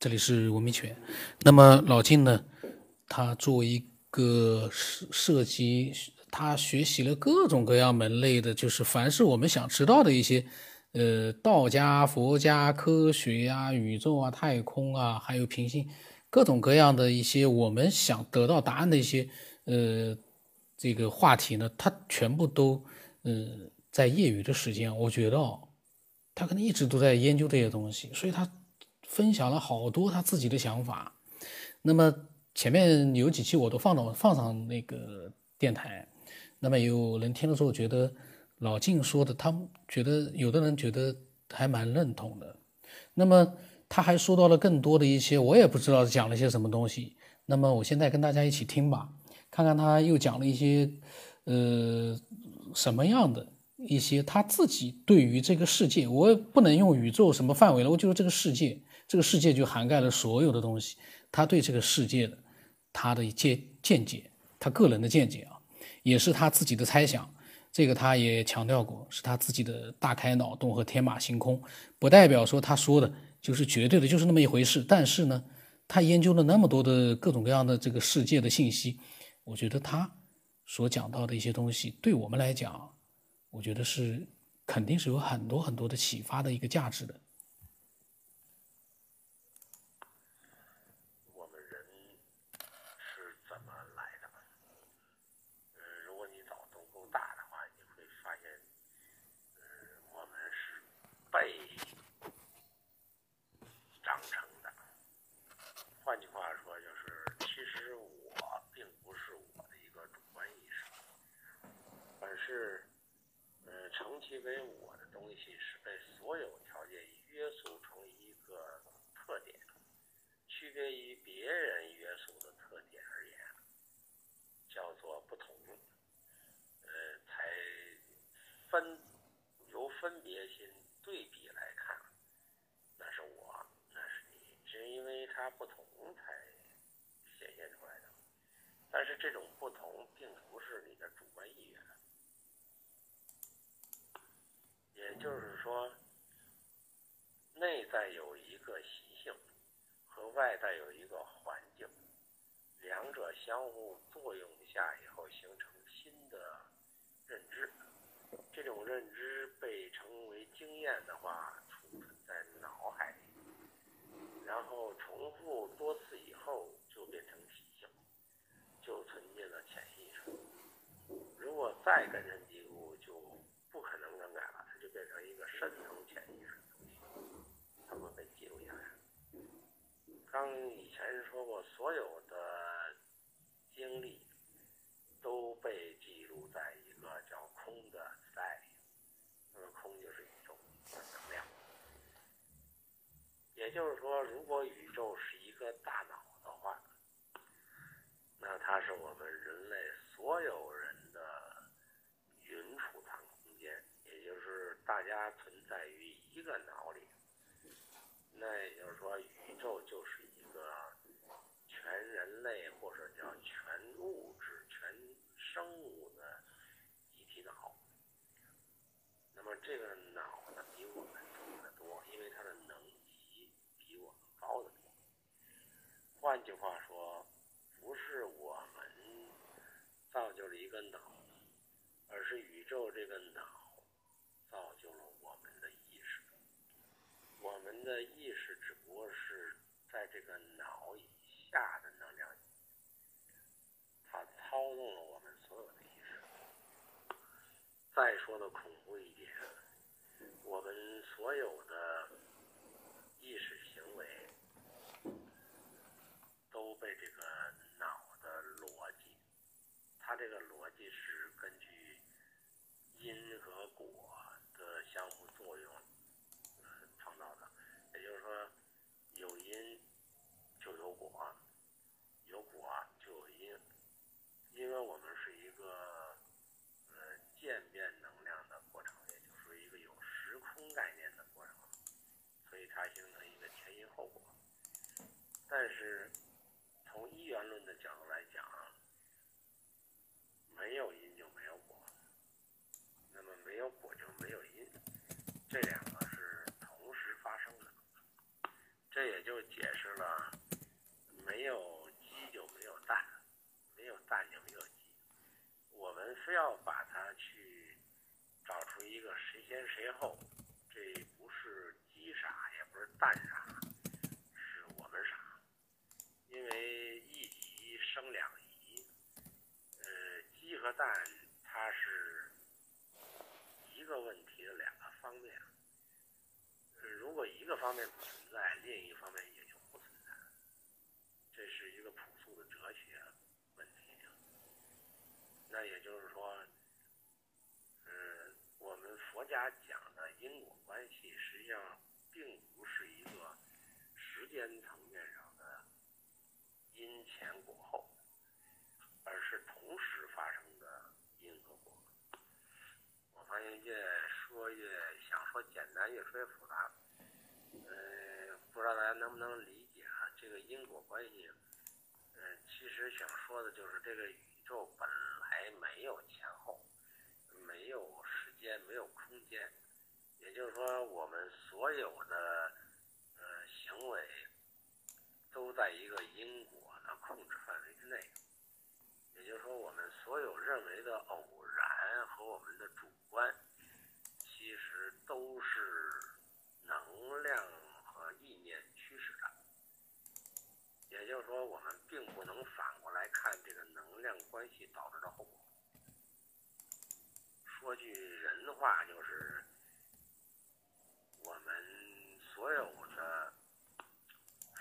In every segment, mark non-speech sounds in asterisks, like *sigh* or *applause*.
这里是文明犬。那么老金呢，他作为一个涉涉及，他学习了各种各样门类的，就是凡是我们想知道的一些，呃，道家、佛家、科学呀、宇宙啊、太空啊，还有平行各种各样的一些我们想得到答案的一些，呃，这个话题呢，他全部都，呃，在业余的时间，我觉得哦，他可能一直都在研究这些东西，所以他。分享了好多他自己的想法，那么前面有几期我都放到放上那个电台，那么有人听了之后觉得老静说的，他觉得有的人觉得还蛮认同的，那么他还说到了更多的一些，我也不知道讲了些什么东西，那么我现在跟大家一起听吧，看看他又讲了一些呃什么样的一些他自己对于这个世界，我不能用宇宙什么范围了，我就是这个世界。这个世界就涵盖了所有的东西，他对这个世界的他的见见解，他个人的见解啊，也是他自己的猜想。这个他也强调过，是他自己的大开脑洞和天马行空，不代表说他说的就是绝对的，就是那么一回事。但是呢，他研究了那么多的各种各样的这个世界的信息，我觉得他所讲到的一些东西，对我们来讲，我觉得是肯定是有很多很多的启发的一个价值的。是，嗯，长期为我的东西是被所有条件约束成一个特点，区别于别人约束的特点而言，叫做不同，呃，才分由分别心对比来看，那是我，那是你，是因为它不同才显现出来的，但是这种不同并不是你的主观意愿。也就是说，内在有一个习性，和外在有一个环境，两者相互作用下以后形成新的认知。这种认知被称为经验的话，储存在脑海里，然后重复多次以后就变成习性，就存进了潜意识。如果再根深蒂固，就不可能更改。深层潜意识的东西，它会被记录下来。刚以前说过，所有的经历都被记录在一个叫空的在里，那么空就是宇宙的能量。也就是说，如果宇宙是一个大脑的话，那它是我们人类所有人的云储藏空间，也就是。大家存在于一个脑里，那也就是说，宇宙就是一个全人类或者叫全物质、全生物的一体脑。那么这个脑呢，比我们重得多，因为它的能级比我们高得多。换句话说，不是我们造就了一个脑，而是宇宙这个脑。造就了我们的意识，我们的意识只不过是在这个脑以下的能量，它操纵了我们所有的意识。再说的恐怖一点，我们所有的意识行为都被这个脑的逻辑，它这个逻辑是根据因和果。的相互作用，呃，创造的，也就是说，有因就有果，有果就有因，因为我们是一个呃渐变能量的过程，也就是一个有时空概念的过程，所以它形成一个前因后果。但是从一元论的角度来讲啊，没有因就没有果，那么没有果就没有因。这两个是同时发生的，这也就解释了没有鸡就没有蛋，没有蛋就没有鸡。我们非要把它去找出一个谁先谁后，蛋傻，是我们傻。因为一鸡生两仪，呃，鸡和蛋它是一个问题的两个方面。呃，如果一个方面不存在，另一方面也就不存在。这是一个朴素的哲学问题。那也就是说，嗯，我们佛家讲的因果关系，实际上并不是一个时间层面上的因前果后，而是同时发生的因和果。我发现越说越想说简单，越说越复杂。嗯，不知道大家能不能理解啊？这个因果关系，嗯，其实想说的就是这个宇宙本来没有前后，没有时间，没有空间。也就是说，我们所有的呃行为都在一个因果的控制范围之内。也就是说，我们所有认为的偶然和我们的主观，其实都是能量和意念驱使的。也就是说，我们并不能反过来看这个能量关系导致的后果。说句人话，就是所有的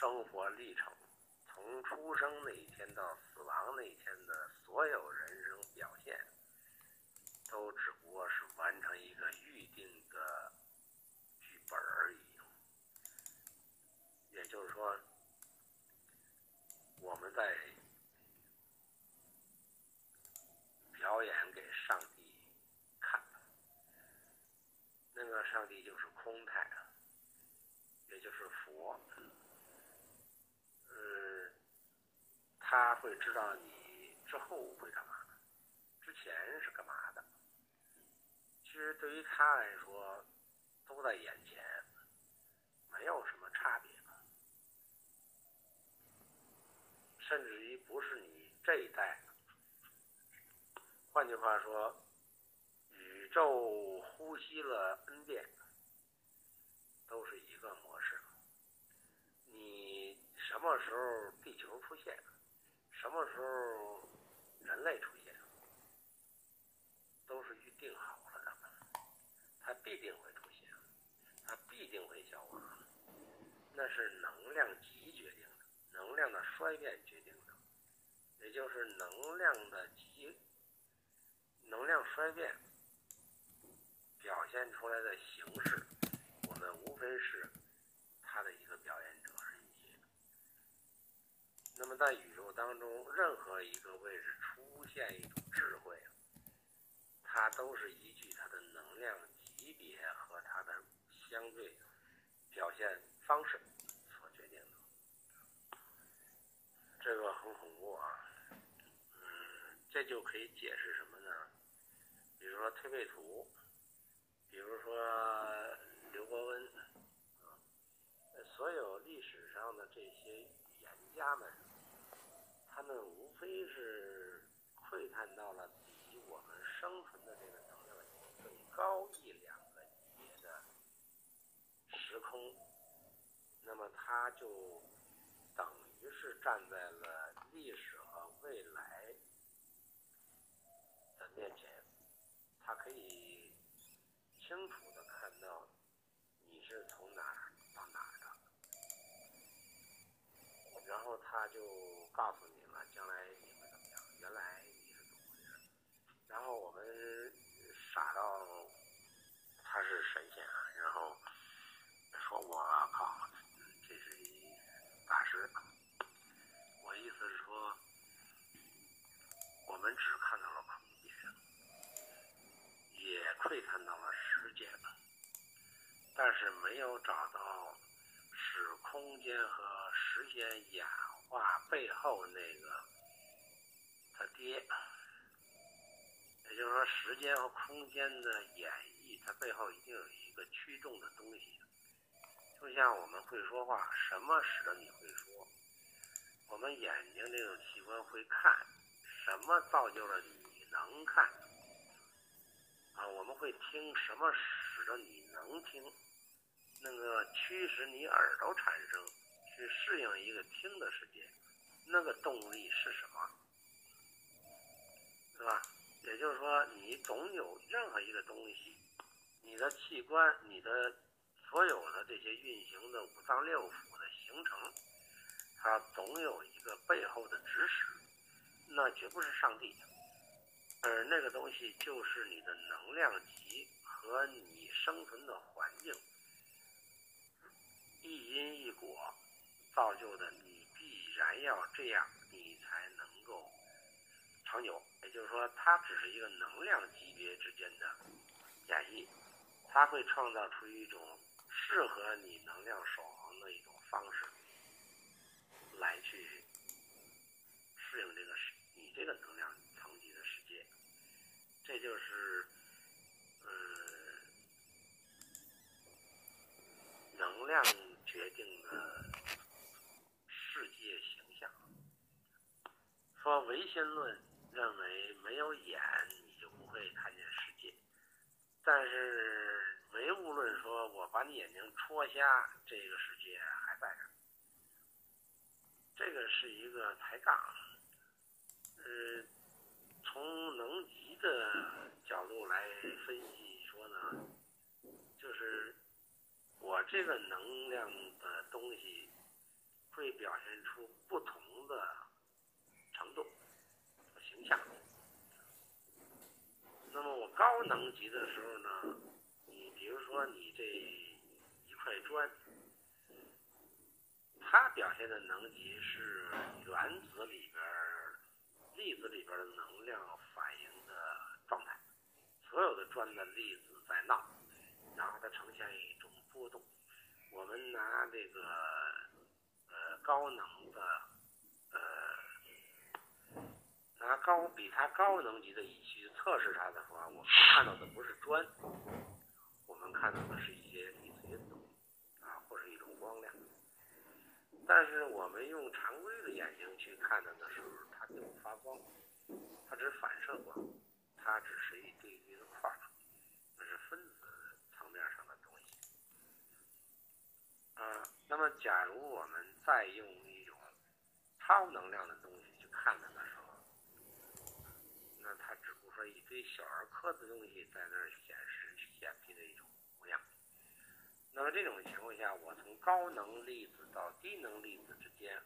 生活历程，从出生那一天到死亡那一天的所有人生表现，都只不过是完成一个预定的剧本而已。也就是说，我们在表演给上帝看，那个上帝就是空态，也就是佛。嗯，他会知道你之后会干嘛，之前是干嘛的。其实对于他来说，都在眼前，没有什么差别。甚至于不是你这一代，换句话说，宇宙呼吸了 n 遍，都是一个模式。你什么时候地球出现，什么时候人类出现，都是预定好了的，它必定会出现，它必定会消亡，那是能量级决定的。能量的衰变决定的，也就是能量的极能量衰变表现出来的形式，我们无非是它的一个表演者而已。那么在宇宙当中，任何一个位置出现一种智慧，它都是依据它的能量级别和它的相对表现方式所决定的。这个很恐怖啊，嗯，这就可以解释什么呢？比如说推背图，比如说刘伯温，啊，所有历史上的这些语言家们，他们无非是窥探到了比我们生存的这个能量更高一两个级别的时空，那么他就。等于是站在了历史和未来的面前，他可以清楚的看到你是从哪儿到哪儿的，然后他就告诉你了将来你会怎么样，原来你是怎么回事，然后我们傻到他是神仙，然后说我靠，这是一。大师，我意思是说，我们只看到了空间，也窥探到了时间，但是没有找到使空间和时间演化背后那个他爹，也就是说，时间和空间的演绎，它背后一定有一个驱动的东西，就像我们会说话，什么使得你会说？我们眼睛这种器官会看，什么造就了你能看？啊，我们会听，什么使得你能听？那个驱使你耳朵产生去适应一个听的世界，那个动力是什么？是吧？也就是说，你总有任何一个东西，你的器官，你的所有的这些运行的五脏六腑的形成，它总有一个背后的指使，那绝不是上帝，而那个东西就是你的能量级和你生存的环境，一因一果造就的，你必然要这样，你才能够长久。也就是说，它只是一个能量级别之间的演绎，它会创造出一种适合你能量守恒的一种方式，来去适应这个世你这个能量层级的世界。这就是，呃，能量决定的世界形象。说唯心论。认为没有眼你就不会看见世界，但是唯物论说，我把你眼睛戳瞎，这个世界还在这。这个是一个抬杠。呃，从能级的角度来分析说呢，就是我这个能量的东西会表现出不同的程度。那么我高能级的时候呢，你比如说你这一块砖，它表现的能级是原子里边、粒子里边的能量反应的状态，所有的砖的粒子在闹，然后它呈现一种波动。我们拿这个呃高能的。拿高比它高能级的仪器测试它的话，我们看到的不是砖，我们看到的是一些粒子运动，啊，或是一种光亮。但是我们用常规的眼睛去看它的时候，它并不发光，它只反射光，它只是一堆堆的块儿，那是分子层面上的东西。啊，那么假如我们再用一种超能量的东西去看它的时候，说一堆小儿科的东西在那儿显示显皮的一种模样。那么这种情况下，我从高能粒子到低能粒子之间，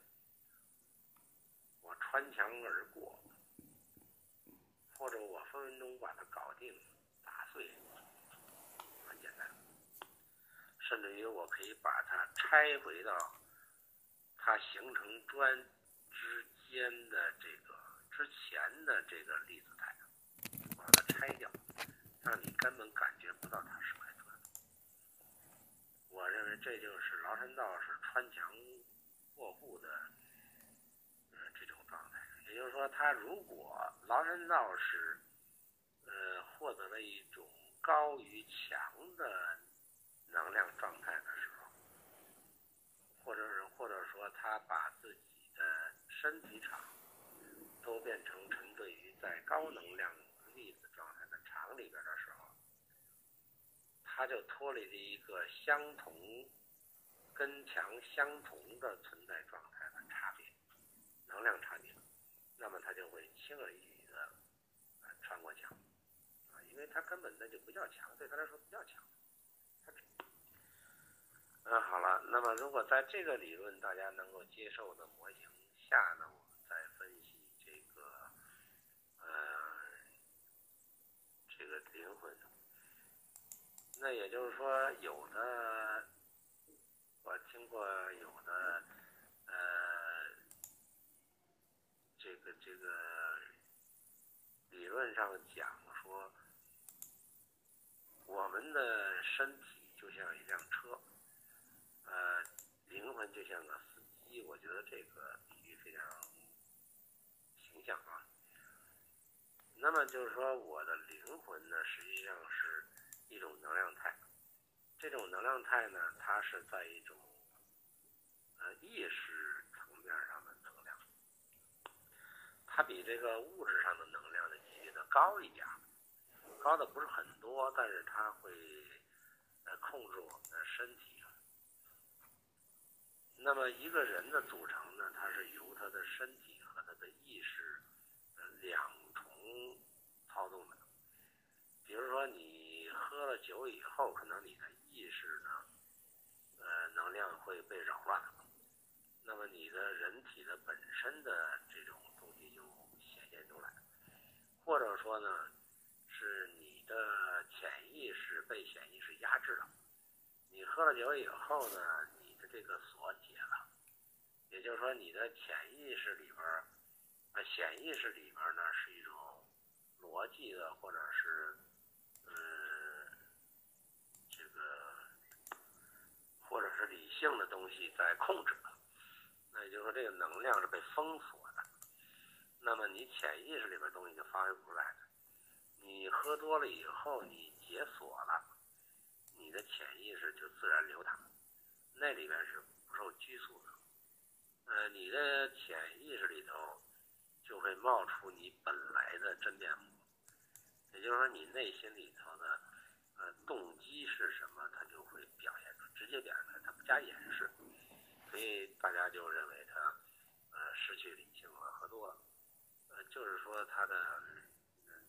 我穿墙而过，或者我分分钟把它搞定、打碎，很简单。甚至于我可以把它拆回到它形成砖之间的这个。之前的这个粒子态，你根本感觉不到它是块砖。我认为这就是崂山道士穿墙过户的呃这种状态。也就是说，他如果崂山道士呃获得了一种高于强的能量状态的时候，或者是或者说他把自己的身体场。都变成沉醉于在高能量粒子状态的场里边的时候，它就脱离了一个相同、跟强相同的存在状态的差别，能量差别，那么它就会轻而易举的啊穿过墙啊，因为它根本那就不叫墙，对他来说不叫墙。嗯，好了，那么如果在这个理论大家能够接受的模型下呢，我们再分析这个。这个灵魂，那也就是说，有的我听过，有的呃，这个这个理论上讲说，我们的身体就像一辆车，呃，灵魂就像个司机。我觉得这个比喻非常形象啊。那么就是说，我的灵魂呢，实际上是一种能量态。这种能量态呢，它是在一种呃意识层面上的能量，它比这个物质上的能量的级别的高一点，高的不是很多，但是它会呃控制我们的身体。那么一个人的组成呢，它是由他的身体和他的意识两重操纵的。比如说你你喝了酒以后，可能你的意识呢，呃能量会被扰乱，那么你的人体的本身的这种东西就显现出来，或者说呢，是你的潜意识被潜意识压制了。你喝了酒以后呢？你的这个锁解了，也就是说，你的潜意识里边儿，潜意识里边儿呢是一种逻辑的，或者是，嗯，这个，或者是理性的东西在控制那也就是说，这个能量是被封锁的。那么你潜意识里边东西就发挥不出来了。你喝多了以后，你解锁了，你的潜意识就自然流淌。那里边是不受拘束的，呃，你的潜意识里头就会冒出你本来的真面目，也就是说，你内心里头的呃动机是什么，它就会表现出，直接表现出来，加掩饰，所以大家就认为他呃失去理性了，喝多了，呃，就是说他的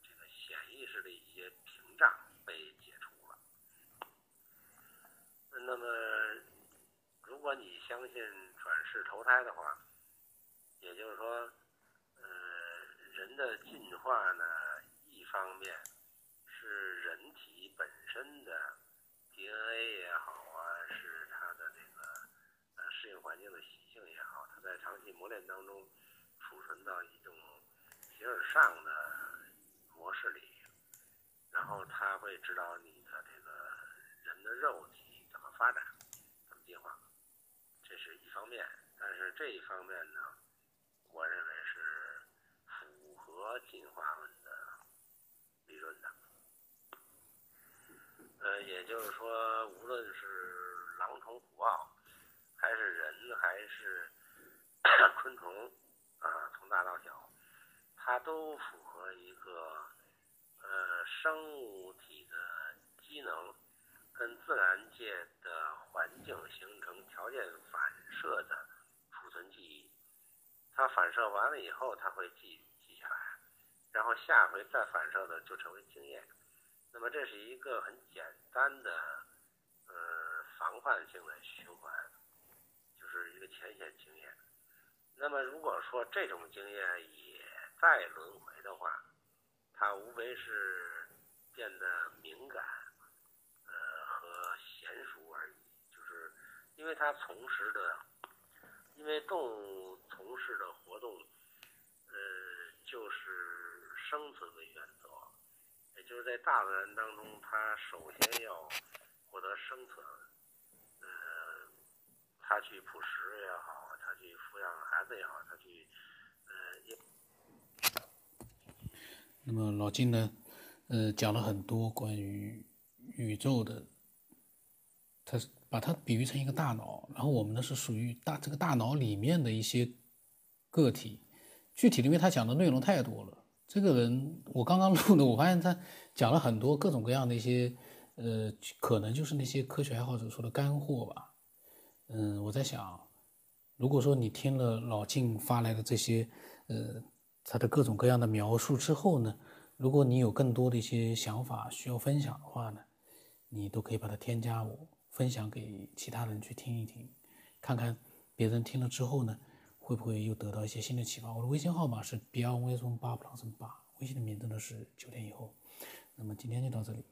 这个潜意识的一些屏障被解除了，那么。如果你相信转世投胎的话，也就是说，呃，人的进化呢，一方面是人体本身的 DNA 也好啊，是它的这个呃适应环境的习性也好，它在长期磨练当中储存到一种形而上的模式里，然后它会指导你的这个人的肉体怎么发展。怎么进化，这是一方面，但是这一方面呢，我认为是符合进化论的理论的。呃，也就是说，无论是狼虫虎豹，还是人，还是 *coughs* 昆虫，啊，从大到小，它都符合一个呃生物体的机能。跟自然界的环境形成条件反射的储存记忆，它反射完了以后，它会记记下来，然后下回再反射的就成为经验。那么这是一个很简单的，呃，防范性的循环，是一个浅显经验。那么如果说这种经验也在轮回的话，它无非是变得敏感。呃和娴熟而已。就是因为它从事的，因为动物从事的活动，呃，就是生存为原则，也就是在大自然当中，它首先要获得生存，他去捕食也好，他去抚养孩子也好，他去，呃，也。那么老金呢，呃，讲了很多关于宇宙的，他是。把它比喻成一个大脑，然后我们呢是属于大这个大脑里面的一些个体。具体的，因为他讲的内容太多了。这个人我刚刚录的，我发现他讲了很多各种各样的一些，呃，可能就是那些科学爱好者说的干货吧。嗯，我在想，如果说你听了老静发来的这些，呃，他的各种各样的描述之后呢，如果你有更多的一些想法需要分享的话呢，你都可以把它添加我。分享给其他人去听一听，看看别人听了之后呢，会不会又得到一些新的启发？我的微信号码是 beyond 八 plus 八，微信的名字呢是九点以后。那么今天就到这里。